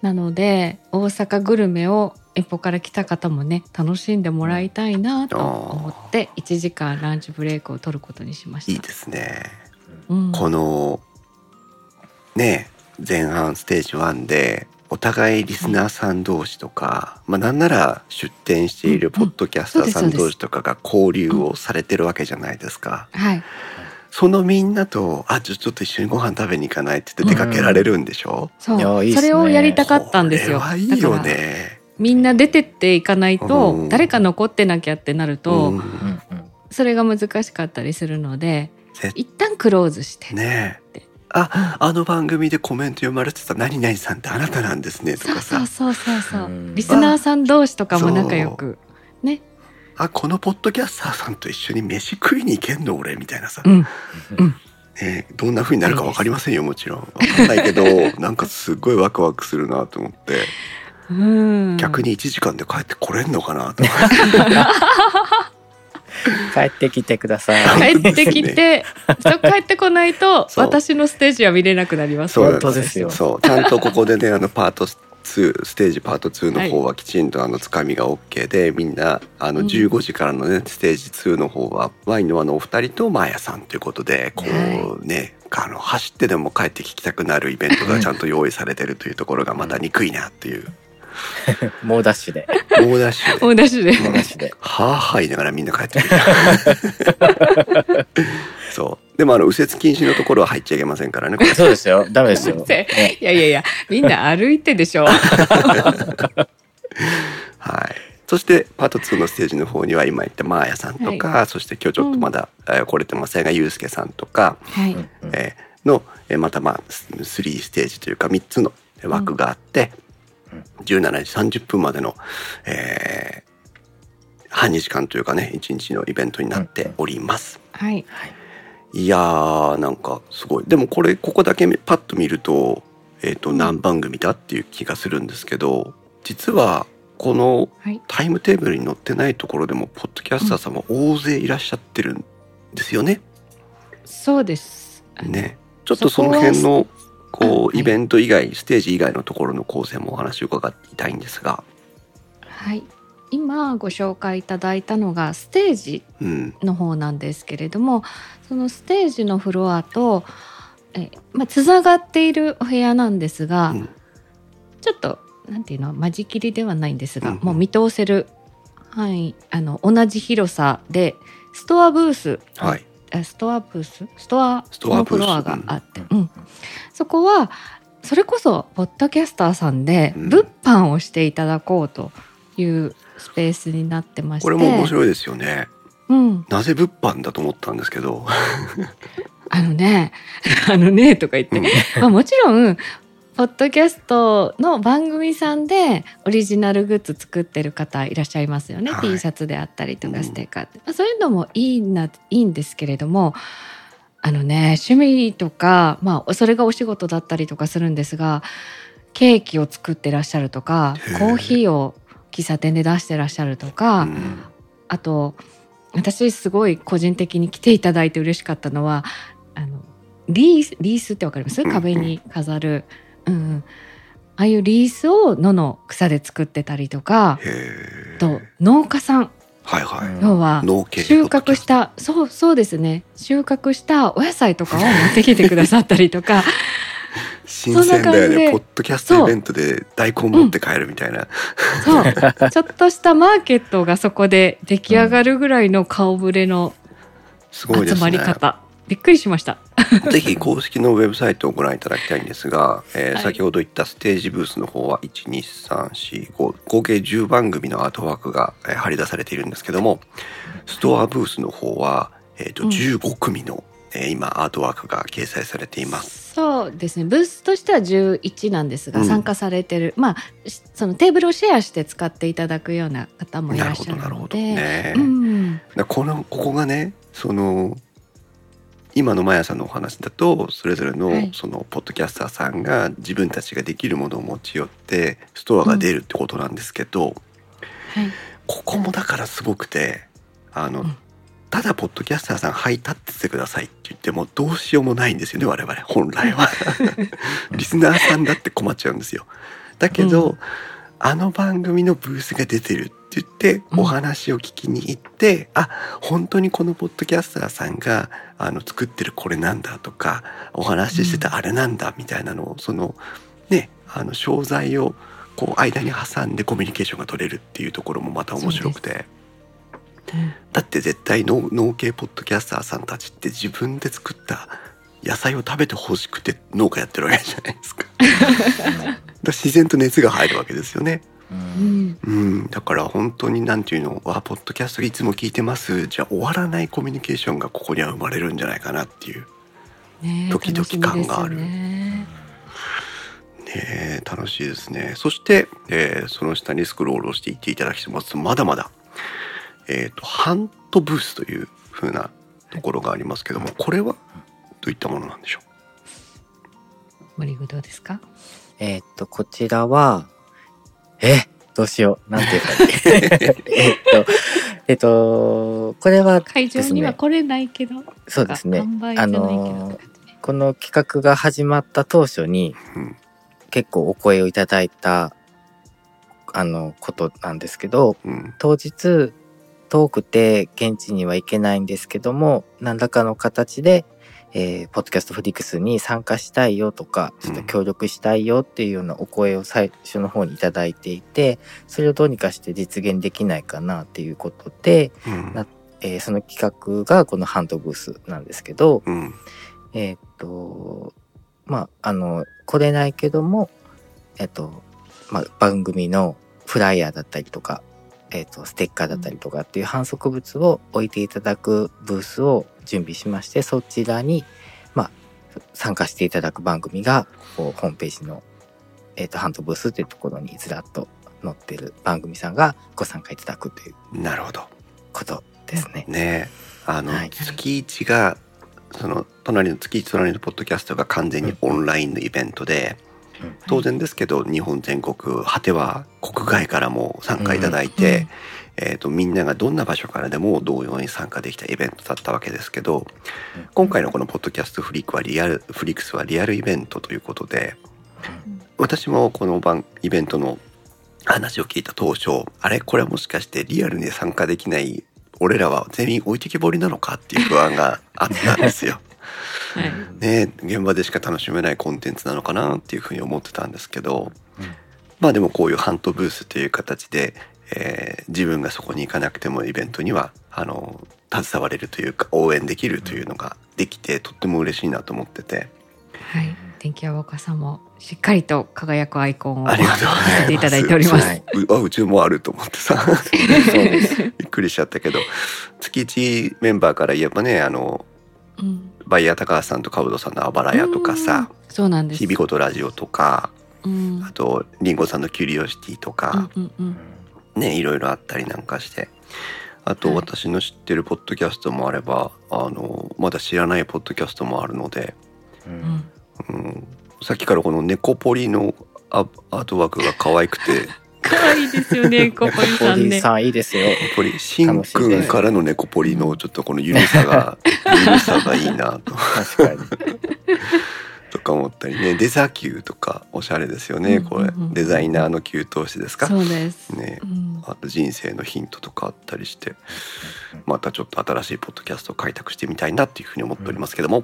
Speaker 6: なので大阪グルメを遠方から来た方もね楽しんでもらいたいなと思って1時間ランチブレイクを取ることにしました。
Speaker 1: いいですね。
Speaker 6: うん。
Speaker 1: このね前半ステージ1でお互いリスナーさん同士とか、まあなんなら出展しているポッドキャスターさん同士とかが交流をされてるわけじゃないですか。
Speaker 6: はい、
Speaker 1: そのみんなと、あ、ちょちょっと一緒にご飯食べに行かないって言って出かけられるんでしょ、
Speaker 6: そう。
Speaker 5: いやいいっすね。
Speaker 6: それをやりたかったんですよ。
Speaker 1: これはいい
Speaker 6: だ
Speaker 1: よ
Speaker 6: から
Speaker 1: ね。
Speaker 6: みんな出てっていかないと、
Speaker 1: うん。
Speaker 6: 誰か残ってなきゃってなると、
Speaker 1: うん
Speaker 5: うんうん。
Speaker 6: それが難しかったりするので
Speaker 1: 絶
Speaker 6: 一旦クローズして、
Speaker 1: ねえ。あ、あの番組でコメント読まれてた何々さんってあなたなんですねと
Speaker 6: そう
Speaker 1: かさ。
Speaker 6: そうそうそうそう。
Speaker 5: うん。
Speaker 6: リスナーさん同士とかも仲良く。ね。
Speaker 1: あ、このポッドキャスターさんと一緒に飯食いに行けんの俺みたいなさ。
Speaker 6: うん。
Speaker 1: ねえどんな風になるか分かりませんよもちろん。分かんないけど <laughs> なんかすごいワクワクするなと思って。
Speaker 6: うん。
Speaker 1: 逆に1時間で帰ってこれんのかなとか <laughs> <laughs>
Speaker 5: 帰ってきてください。
Speaker 6: 帰ってきて、<laughs> 帰ってこないと私のステージは見れなくなります。
Speaker 1: そう。
Speaker 5: 本当ですよ。
Speaker 1: そう。ちゃんとここでねあのパート2ステージパート2の方はきちんとあのつかみが OK でみんなあの
Speaker 6: うん。
Speaker 1: 15時からのねステージ2の方はワインの輪のお二人とマーヤさんということでこうねあの走ってでも帰って聞きたくなるイベントがちゃんと用意されてるというところがまた憎いなっていう <laughs>
Speaker 5: 猛ダッシュで。
Speaker 1: 猛ダッシュで
Speaker 6: 大出しで。
Speaker 5: 猛ダッシュで。
Speaker 1: はあはあ言いながらみんな帰ってくる。<laughs> そう。でもあの右折禁止のところは入っちゃいけませんからね。
Speaker 5: そうですよ。ダメですよ。<laughs>
Speaker 6: せいやいやいや、みんな歩いてでしょ。
Speaker 1: はい。そしてパート2のステージの方には今言ったマーヤさんとか、そして今日ちょっとまだ、えー来れてませんがユうスケさんとか、
Speaker 6: はい。
Speaker 1: えーの、えーまたまあ3ステージというか3つの枠があって、17時30分までの、えー半日間というかね1日のイベントになっております。
Speaker 6: はい。
Speaker 1: いやーなんかすごいでもこれここだけパッと見ると,、えー、と何番組だっていう気がするんですけど実はこの
Speaker 6: はい。
Speaker 1: タイムテーブルに載ってないところでもポッドキャスターさんも大勢いらっしゃってるんですよね。
Speaker 6: そうです。
Speaker 1: ねちょっとその辺のこうイベント以外ステージ以外のところの構成もお話を伺いたいんですが。
Speaker 6: はい。今ご紹介いただいたのがステージ
Speaker 1: うん。
Speaker 6: の方なんですけれどもそのステージのフロアとえ、まあ、つながっているお部屋なんですが、
Speaker 1: うん。
Speaker 6: ちょっとなんていうの間仕切りではないんですが、
Speaker 1: うんうん。
Speaker 6: もう見通せる範囲あの同じ広さでストアブース、
Speaker 1: はい。
Speaker 6: あストアブース？ストア？のフロアがあって、うん。そこはそれこそポッドキャスターさんで
Speaker 1: うん。
Speaker 6: 物販をしていただこうというスペースになってまして。
Speaker 1: これも面白いですよね。
Speaker 6: うん、
Speaker 1: なぜ物販だと思ったんですけど。<laughs>
Speaker 6: あのね、<laughs> あのね、とか言って、まあもちろん、ポッドキャストの番組さんでオリジナルグッズ作ってる方いらっしゃいますよね。
Speaker 1: はい。
Speaker 6: T シャツであったりと
Speaker 1: うん
Speaker 6: かステッカーって、まあ、そういうのもいいな、いいんですけれども、あのね、趣味とか、まあそれがお仕事だったりとかするんですが、ケーキを作ってらっしゃるとかコーヒーを喫茶店で出してらっしゃるとか、
Speaker 1: うん。
Speaker 6: あと私すごい個人的に来ていただいて嬉しかったのはあのリースリースってわかります？
Speaker 1: うん
Speaker 6: 壁に飾る、うんうん、ああいうリースを野の草で作ってたりとか。と農家さん。
Speaker 1: はいはい。
Speaker 5: うん。
Speaker 6: 要は収穫したそうそうですね。収穫したお野菜とかを持ってきてくださったりとか。<laughs>
Speaker 1: 新鮮だよ
Speaker 6: そんな感じ
Speaker 1: ね。
Speaker 6: で。
Speaker 1: ポッドキャストイベントで大根持って帰るみたいな。
Speaker 6: そう。ちょっとしたマーケットがそこで出来上がるぐらいの顔ぶれの <laughs>
Speaker 1: すごいで
Speaker 6: 集ま
Speaker 1: すね。
Speaker 6: り方、びっくりしました。<laughs>
Speaker 1: ぜひ公式のウェブサイトをご覧いただきたいんですが、えー
Speaker 6: はい
Speaker 1: 先ほど言ったステージブースの方は12345合計10番組のアートワークが、えー貼り出されているんですけどもストアブースの方は、えーと
Speaker 6: うん
Speaker 1: 15組の、えー今アートワークが掲載されています。
Speaker 6: そうですねブースとしては11なんですが、
Speaker 1: うん
Speaker 6: 参加されてるまあしそのテーブルをシェアして使っていただくような方もい
Speaker 1: なるほ
Speaker 6: らっしゃる
Speaker 1: どなるほど
Speaker 6: ので
Speaker 1: ね。
Speaker 6: うん
Speaker 1: だこのここがねその今のマヤさんのお話だとそれぞれの、
Speaker 6: はい。
Speaker 1: そのポッドキャスターさんが自分たちができるものを持ち寄ってストアが出るってことなんですけど、
Speaker 6: はい。
Speaker 1: ここもだからすごくてあの、
Speaker 6: うん。
Speaker 1: ただポッドキャスターさん「はい立っててください」って言ってもどうしようもないんですよね我々。本来は。<laughs> リスナーさんだって困っちゃうんですよ。だけど、
Speaker 6: う
Speaker 1: あの番組のブースが出てるって言って
Speaker 6: うん
Speaker 1: お話を聞きに行って、あ本当にこのポッドキャスターさんがあの作ってるこれなんだとかお話ししてたあれなんだみたいなのをそのねあの商材をこう間に挟んでコミュニケーションが取れるっていうところもまた面白くてだって絶対農農系ポッドキャスターさんたちって自分で作った野菜を食べてほしくて農家やってるわけじゃないですか。<laughs> 自然と熱が入るわけですよね。
Speaker 6: うん。
Speaker 1: うん、だから本当になんていうのはポッドキャストいつも聞いてます。じゃあ終わらないコミュニケーションがここには生まれるんじゃないかなっていう。
Speaker 6: ねえ
Speaker 1: ドキドキ感がある。
Speaker 6: ね。
Speaker 1: ねえ楽しいですね。そして、えーその下にスクロールをしていっていただきます。とまだまだえっ、とハントブースという風なところがありますけどもこれはどういったものなんでしょ
Speaker 6: 森具どうですか？
Speaker 5: えーっと、こちらは、え、どうしよう。なんていうか、えっと、えっと、これは
Speaker 6: 会場には来れないけど
Speaker 5: そうですね。あのーこの企画が始まった当初に
Speaker 1: うん。
Speaker 5: 結構お声をいただいたあのことなんですけど
Speaker 1: う、うん。
Speaker 5: 当日遠くて現地には行けないんですけども何らかの形で、えーポッドキャストフリックスに参加したいよとかちょっと協力したいよっていうようなお声を最初の方にいただいていてそれをどうにかして実現できないかなっていうことで、
Speaker 1: うん。
Speaker 5: なえーその企画がこのハンドブースなんですけど、
Speaker 1: うん。
Speaker 5: えーっと、まあ、あの、来れないけども、えーっと、まあ、番組のフライヤーだったりとか、えーっと、ステッカーだったりとかっていう反則物を置いていただくブースを準備しまして、そちらに、まあ、参加していただく番組が、こう、ホームページの、えーっと、ハンドブースっていうところにずらっと載ってる番組さんがご参加いただくという
Speaker 1: なるほど。
Speaker 5: ことですね。
Speaker 1: ねえ。あの、
Speaker 5: はい。
Speaker 1: 月一がその隣の月一隣のポッドキャストが完全にオンラインのイベントで、当然ですけど日本全国果ては国外からも参加いただいて、えー、とみんながどんな場所からでも同様に参加できたイベントだったわけですけど今回のこのポッドキャストフリークはリアルフリックスはリアルイベントということで私もこの番イベントの話を聞いた当初、あれ？これはもしかしてリアルに参加できない俺らは全員置いてきぼりなのかっていう不安があったんですよ。
Speaker 6: はい。
Speaker 1: ね現場でしか楽しめないコンテンツなのかなっていうふうに思ってたんですけど、まあでもこういうハントブースという形で、えー自分がそこに行かなくてもイベントにはあの携われるというか応援できるというのができてとっても嬉しいなと思ってて
Speaker 6: はい。電気屋ウォーカーさんもしっかりと輝くアイコンを
Speaker 1: ありがとうござい
Speaker 6: ていただいております。
Speaker 1: あうちもあると思ってさ。<laughs> びっくりしちゃったけど月1メンバーから言えばねあの
Speaker 6: うん。
Speaker 1: バイヤー高橋さんとカブドさんのあばら屋とかさ
Speaker 6: うん。そうなんです。
Speaker 1: 日々ごとラジオとか
Speaker 6: うん。
Speaker 1: あとリンゴさんのキュリオシティとか、
Speaker 6: うんうんうん。
Speaker 1: ねいろいろあったりなんかしてあと
Speaker 6: はい
Speaker 1: 私の知ってるポッドキャストもあれば、あのまだ知らないポッドキャストもあるので、
Speaker 6: うん。
Speaker 1: うん、さっきからこの猫ポリのアアートワークが可愛くて <laughs>
Speaker 6: 可愛いですよね、コポリさんね。
Speaker 5: ポリさんいいですよ。
Speaker 1: 猫ポリしんくんからの猫ポリのちょっとこのゆるさがゆるさがいいなと
Speaker 5: 確かに。
Speaker 1: とか思ったりねデザキューとかおしゃれですよね
Speaker 6: うん
Speaker 1: これ
Speaker 6: うんうん
Speaker 1: デザイナーの給湯師ですか？
Speaker 6: そうです。
Speaker 1: ね
Speaker 6: うん。
Speaker 1: あと人生のヒントとかあったりしてまたちょっと新しいポッドキャストを開拓してみたいなっていうふうに思っておりますけども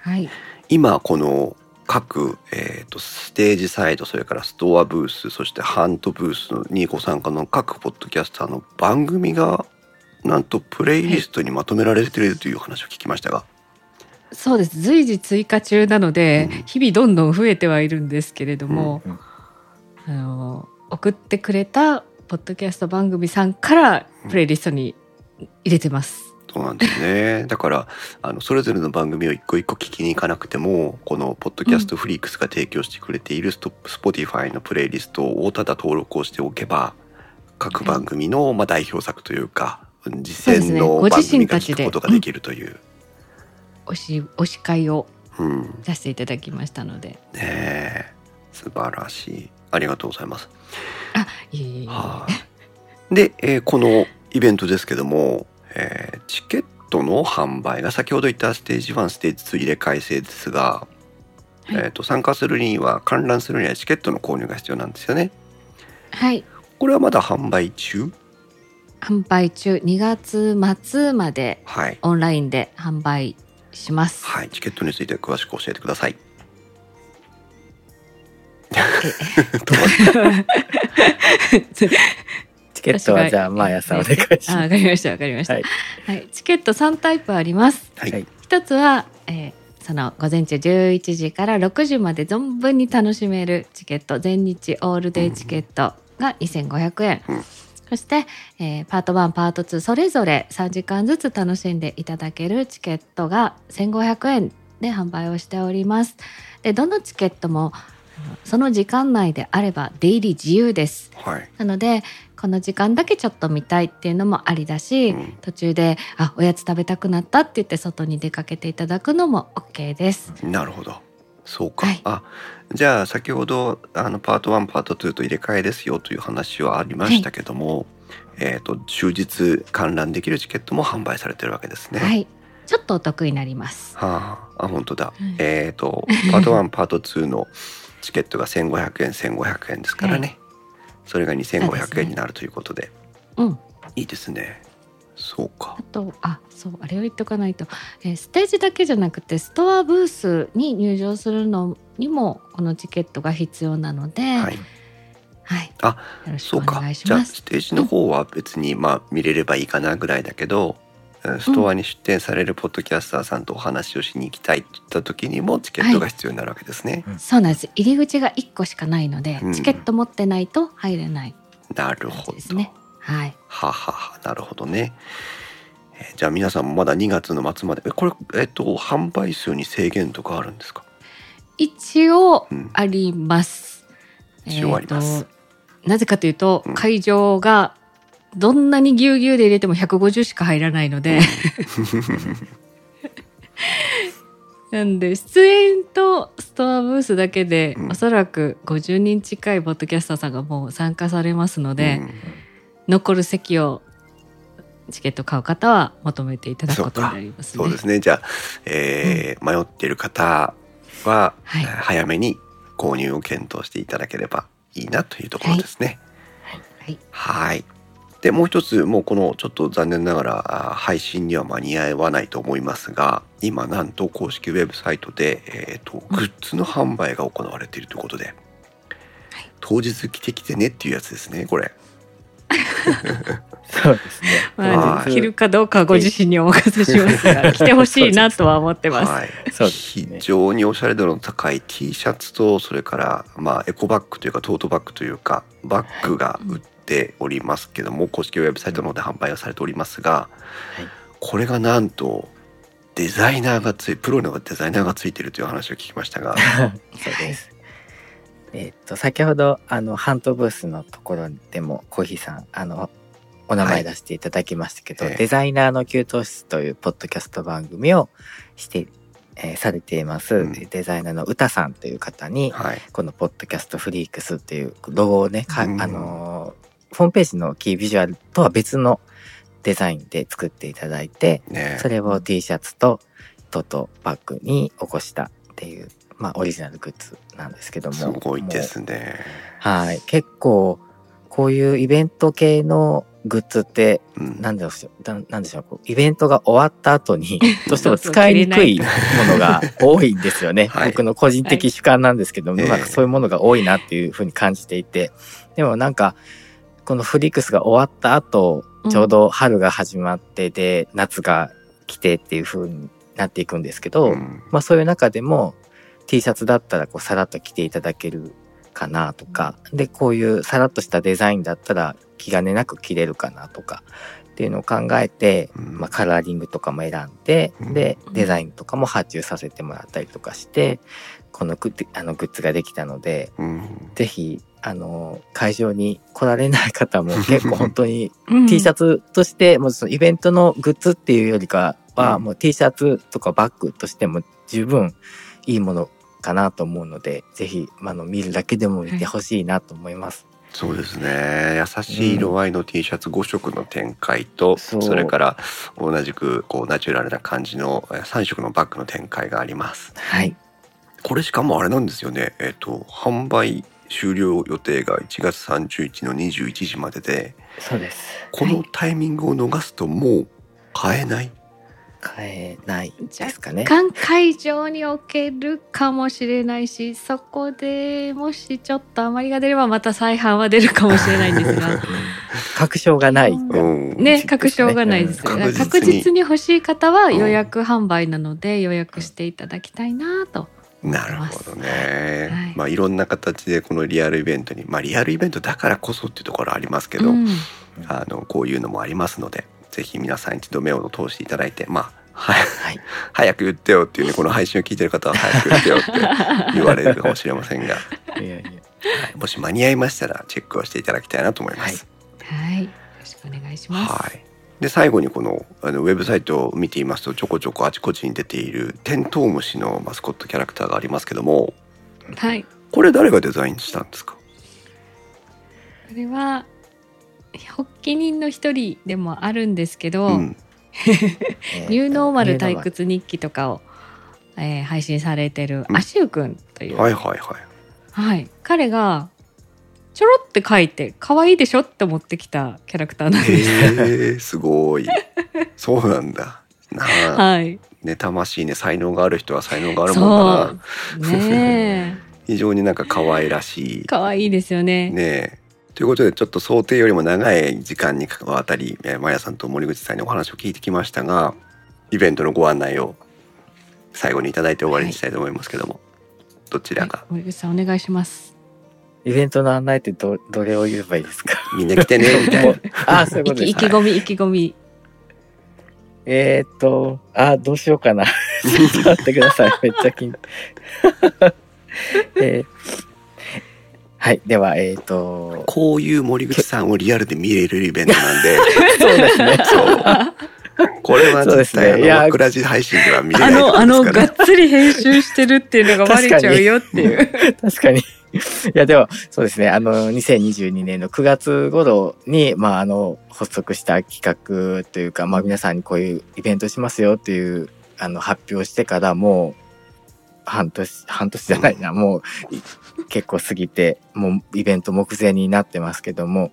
Speaker 6: はい。
Speaker 1: 今この各、えー、とステージサイドそれからストアブースそしてハントブースにご参加の各ポッドキャスターの番組がなんとプレイリストにまとめられているという話を聞きましたが、
Speaker 6: そうです。随時追加中なので、
Speaker 1: うん
Speaker 6: 日々どんどん増えてはいるんですけれども、
Speaker 5: うん
Speaker 6: あの送ってくれたポッドキャスト番組さんからプレイリストに入れてます。
Speaker 1: そうなんですね。<laughs> だからあのそれぞれの番組を一個一個聞きに行かなくてもこのポッドキャストフリークスが提供してくれているストスポティファイのプレイリストをただ登録をしておけば各番組のまあ代表作というか実践の番組が聞くことができるという。
Speaker 6: 推し推し会を
Speaker 1: うん、ね
Speaker 6: 出していただきましたので、
Speaker 1: え。素晴らしい。ありがとうございます。
Speaker 6: あ、いえいえいえ。
Speaker 1: はい。で、えーこのイベントですけども、えーチケットの販売が先ほど言ったステージ1ステージ2入れ替え制ですが、
Speaker 6: はい
Speaker 1: えー、と参加するには観覧するにはチケットの購入が必要なんですよね。
Speaker 6: はい。
Speaker 1: これはまだ販売中？
Speaker 6: 販売中2月末まで
Speaker 1: はい。
Speaker 6: オンラインで販売します。
Speaker 1: はい。チケットについて詳しく教えてください。<laughs> <laughs>
Speaker 5: チケットはじゃあ、まあやさんお願いし
Speaker 6: あ、
Speaker 5: ま
Speaker 6: わかりました、わかりました。
Speaker 5: は
Speaker 6: はい。い、チケット3タイプあります。
Speaker 1: はい。
Speaker 5: はい。
Speaker 6: 一つは、えーその午前中11時から6時まで存分に楽しめるチケット。全日オールデイチケットが2500円、
Speaker 1: うん。
Speaker 6: そして、えーパート1パート2それぞれ3時間ずつ楽しんでいただけるチケットが1500円で販売をしております。でどのチケットもその時間内であれば出入り自由です。
Speaker 1: はい。
Speaker 6: なのでこの時間だけちょっと見たいっていうのもありだし、
Speaker 1: うん
Speaker 6: 途中であおやつ食べたくなったって言って外に出かけていただくのも OK です。
Speaker 1: なるほど。そうか。
Speaker 6: はい
Speaker 1: あ、じゃあ先ほどあのパート1パート2と入れ替えですよという話はありましたけども、えっ、と終日観覧できるチケットも販売されてるわけですね。
Speaker 6: はい、ちょっとお得になります。
Speaker 1: はあ、あ本当だ。
Speaker 6: い
Speaker 1: えっ、とパート1パート2のチケットが1500円1500円ですからね。<laughs> それが
Speaker 6: そうです
Speaker 1: 2500
Speaker 6: ね
Speaker 1: 円になるということで、
Speaker 6: うん。
Speaker 1: いいですね。そうか
Speaker 6: あ。とあそうあれを言っとかないと、えーステージだけじゃなくてストアブースに入場するのにもこのチケットが必要なので、
Speaker 1: は
Speaker 6: はいい、
Speaker 1: あ
Speaker 6: よろしく
Speaker 1: そうか
Speaker 6: お願い。し
Speaker 1: じゃあ
Speaker 6: ます。
Speaker 1: ステージの方は別にまあ見れればいいかなぐらいだけど、えーストアに出店されるポッドキャスターさんとお話をしに行きたいって言った時にもチケットが必要になるわけですね。
Speaker 6: そうなんです。入り口が1個しかないので、
Speaker 1: うん
Speaker 6: チケット持ってないと入れない感
Speaker 1: なるほど。
Speaker 6: じですね。はい。
Speaker 1: はははなるほどね。えーじゃあ皆さんもまだ2月の末までえこれえっと販売数に制限とかあるんですか？
Speaker 6: 一応
Speaker 1: うん
Speaker 6: あります。
Speaker 1: 一応あります
Speaker 6: なぜかというと、
Speaker 1: うん
Speaker 6: 会場がどんなにぎゅうぎゅうで入れても150しか入らないので、<laughs> なんで出演とストアブースだけで、
Speaker 1: うん。
Speaker 6: おそらく50人近いポッドキャスターさんがもう参加されますので、
Speaker 1: うん。
Speaker 6: 残る席をチケット買う方は求めていただくことになりますね。
Speaker 1: そうですね。じゃあ、えー迷っている方は、
Speaker 6: はい。
Speaker 1: えー早めに購入を検討していただければいいなというところですね。
Speaker 6: はい。
Speaker 1: はい。で、もう一つ、もうこのちょっと残念ながらあ配信には間に合わないと思いますが、今なんと公式ウェブサイトで、えっ、と、グッズの販売が行われているということで、当日着てきてねっていうやつですね、これ。<laughs>
Speaker 5: そうですね。
Speaker 6: まあ
Speaker 1: はい
Speaker 6: 着るかどうかはご自身にお任せしますが着 <laughs> てほしいなとは思ってます。
Speaker 1: はい。非常におしゃれ度の高い T シャツと、それから、まあ、エコバッグというか、トートバッグというか、バッグが売っておりますけども、公式ウェブサイトの方で販売がされておりますが、
Speaker 5: はい。
Speaker 1: これがなんと、デザイナーがつい、プロのデザイナーがついているという話を聞きましたが、<laughs>
Speaker 5: そうです。えーっと、先ほど、あの、ハントブースのところでも、コーヒーさん、あの、お名前出していただきましたけど、
Speaker 1: はい。ええ
Speaker 5: デザイナーの給湯室というポッドキャスト番組をして、えーされています、
Speaker 1: うん。
Speaker 5: デザイナーの歌さんという方に、
Speaker 1: はい。
Speaker 5: このポッドキャストフリークスっていうロゴをね、か
Speaker 1: うん。
Speaker 5: あのーホームページのキービジュアルとは別のデザインで作っていただいて、
Speaker 1: ね
Speaker 5: それを T シャツとトトバッグに起こしたっていう、まあオリジナルグッズなんですけども。
Speaker 1: すごいですね。
Speaker 5: はい。結構、こういうイベント系のグッズって、
Speaker 1: うん。
Speaker 5: なんでしょう、ななんでしょう、イベントが終わった後に、<laughs> どうしても使いにくいものが多いんですよね。
Speaker 1: はい
Speaker 5: 僕の個人的主観なんですけども、
Speaker 1: ええ
Speaker 5: なんかそういうものが多いなっていうふうに感じていて、でもなんか、このフリックスが終わった後、ちょうど春が始まってで、夏が来てっていう風になっていくんですけど、
Speaker 1: うん。
Speaker 5: まあそういう中でも T シャツだったらこうさらっと着ていただけるかなとか、で、こういうさらっとしたデザインだったら気兼ねなく着れるかなとか、っていうのを考えて、
Speaker 1: うん。
Speaker 5: まあカラーリングとかも選んで、
Speaker 1: うん。
Speaker 5: で、デザインとかも発注させてもらったりとかして、このグッあのグッズができたので、
Speaker 1: うん。
Speaker 5: ぜひ、あの、会場に来られない方も <laughs> 結構本当に
Speaker 6: うん。
Speaker 5: T シャツとして、もうそのイベントのグッズっていうよりかは、
Speaker 1: うん。
Speaker 5: もう T シャツとかバッグとしても十分いいものかなと思うので、ぜひ、あの、見るだけでも見てほしいなと思います。
Speaker 1: そうですね。優しい色合いの T シャツ5色の展開と、
Speaker 5: そう。
Speaker 1: それから同じくこうナチュラルな感じのえー3色のバッグの展開があります。
Speaker 5: はい。
Speaker 1: これしかもあれなんですよね。えっ、と販売終了予定が1月31日の21時までで
Speaker 5: そうです。
Speaker 1: このタイミングを逃すともう買えない、
Speaker 5: 買えないですかね。
Speaker 6: 若干会場に置けるかもしれないしそこでもしちょっと余りが出ればまた再販は出るかもしれないんですが。<laughs>
Speaker 5: 確証がない。
Speaker 1: うん。
Speaker 6: ね確証がないですよね。
Speaker 1: うん確実に
Speaker 6: 確実に欲しい方は予約販売なので予約していただきたいなと
Speaker 1: なるほどね、
Speaker 6: はい。
Speaker 1: まあいろんな形でこのリアルイベントにまあリアルイベントだからこそっていうところありますけど、
Speaker 6: うん。
Speaker 1: あのこういうのもありますのでぜひ皆さん一度目を通していただいてまあはい
Speaker 5: はい。<laughs>
Speaker 1: 早く言ってよっていうねこの配信を聞いてる方は早く言ってよって言われるかもしれませんが、
Speaker 5: いやいや。
Speaker 1: はい。もし間に合いましたらチェックをしていただきたいなと思います。
Speaker 6: はい。よろしくお願いします。
Speaker 1: はいで最後にこのあのウェブサイトを見ていますとちょこちょこあちこちに出ているテントウムシのマスコットキャラクターがありますけども
Speaker 6: はい。
Speaker 1: これ誰がデザインしたんですか？
Speaker 6: これは発起人の一人でもあるんですけど、
Speaker 1: うん。
Speaker 5: え <laughs> ー
Speaker 6: ニューノーマル退屈日記とかを、えー配信されてる
Speaker 1: うん。
Speaker 6: アシュウくんという、
Speaker 1: はいはいはい。
Speaker 6: はい、彼がちょろって書いて可愛いでしょって持ってきたキャラクターなんです。
Speaker 1: へえすごい。<laughs> そうなんだ。なあ。
Speaker 6: はい、
Speaker 1: ね魂ね才能がある人は才能があるもんだな。
Speaker 6: そう。ね <laughs>
Speaker 1: 非常になんか可愛らしい。
Speaker 6: え可愛いですよね。
Speaker 1: ねえ。ということでちょっと想定よりも長い時間にわたりえーマヤさんと森口さんにお話を聞いてきましたがイベントのご案内を最後にいただいて終わりにしたいと思いますけども、どちらが？
Speaker 6: 森口さんお願いします。
Speaker 5: イベントの案内ってど、どれを言えばいいですか？
Speaker 1: みんな来てね <laughs> みたいな
Speaker 5: ああ、そういうことです
Speaker 6: 意気込み意気込み。
Speaker 5: えー、っと、あ、どうしようかな。<laughs> ちょっと待ってください。めっちゃ緊 <laughs> えーはい。では、えー、っと、
Speaker 1: こういう森口さんをリアルで見れるイベントなんで
Speaker 5: そうですね。
Speaker 1: そう <laughs> これは
Speaker 5: そうです
Speaker 1: 絶対あの
Speaker 5: ねいや
Speaker 1: マクラジ配信では見れ
Speaker 6: あ
Speaker 1: ない
Speaker 6: あの、がっつり編集してるっていうのがバレちゃうよっていう。<laughs>
Speaker 5: 確かに。いや、でも、そうですね。あの、2022年の9月頃に、まあ、あの、発足した企画というか、まあ、皆さんにこういうイベントしますよっていう、あの、発表してからもう、半年、半年じゃないな、もう、い結構過ぎて、もうイベント目前になってますけども、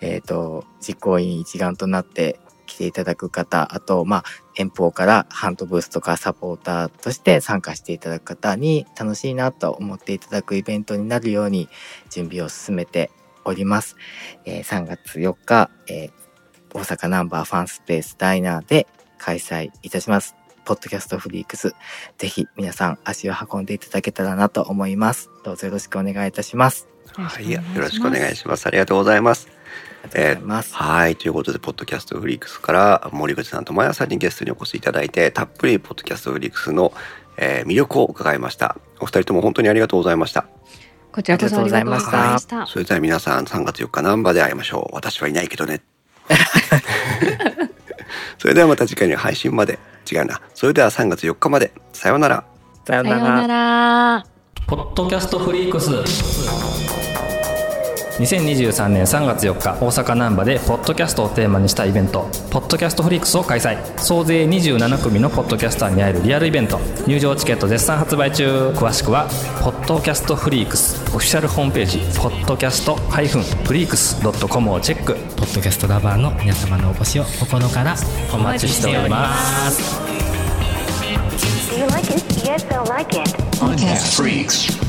Speaker 5: えっ、と、実行委員一丸となって来ていただく方、あと、まあ、遠方からハントブースとかサポーターとして参加していただく方に楽しいなと思っていただくイベントになるように準備を進めております。えー3月4日、えー大阪ナンバーファンスペースダイナーで開催いたします。ポッドキャストフリークス。ぜひ皆さん足を運んでいただけたらなと思います。どうぞよろしくお願いいたします。
Speaker 1: はい、よろしくお願いします。ありがとうございます。
Speaker 5: ありがとうございます。
Speaker 1: はい。ということで、ポッドキャストフリークスから森口さんとマヤさんにゲストにお越しいただいて、たっぷりポッドキャストフリークスの、えー魅力を伺いました。お二人とも本当にありがとうございました。
Speaker 6: こちらこそありがとうございました。
Speaker 1: それでは皆さん3月4日ナンバーで会いましょう。私はいないけどね。<laughs> それではまた次回の配信まで。違うな。それでは3月4日まで。さようなら。
Speaker 5: さよう
Speaker 6: さようなら。
Speaker 2: ポッドキャストフリークス2023年3月4日大阪難波でポッドキャストをテーマにしたイベントポッドキャストフリークスを開催総勢27組のポッドキャスターに会えるリアルイベント入場チケット絶賛発売中詳しくはポッドキャストフリークスオフィシャルホームページポッドキャストフリークス .com をチェック
Speaker 3: ポッドキャストラバーの皆様のお越しを心から
Speaker 2: お待ちしております
Speaker 4: Do you like it? Yes, they'll like it.
Speaker 7: Podcast Freaks.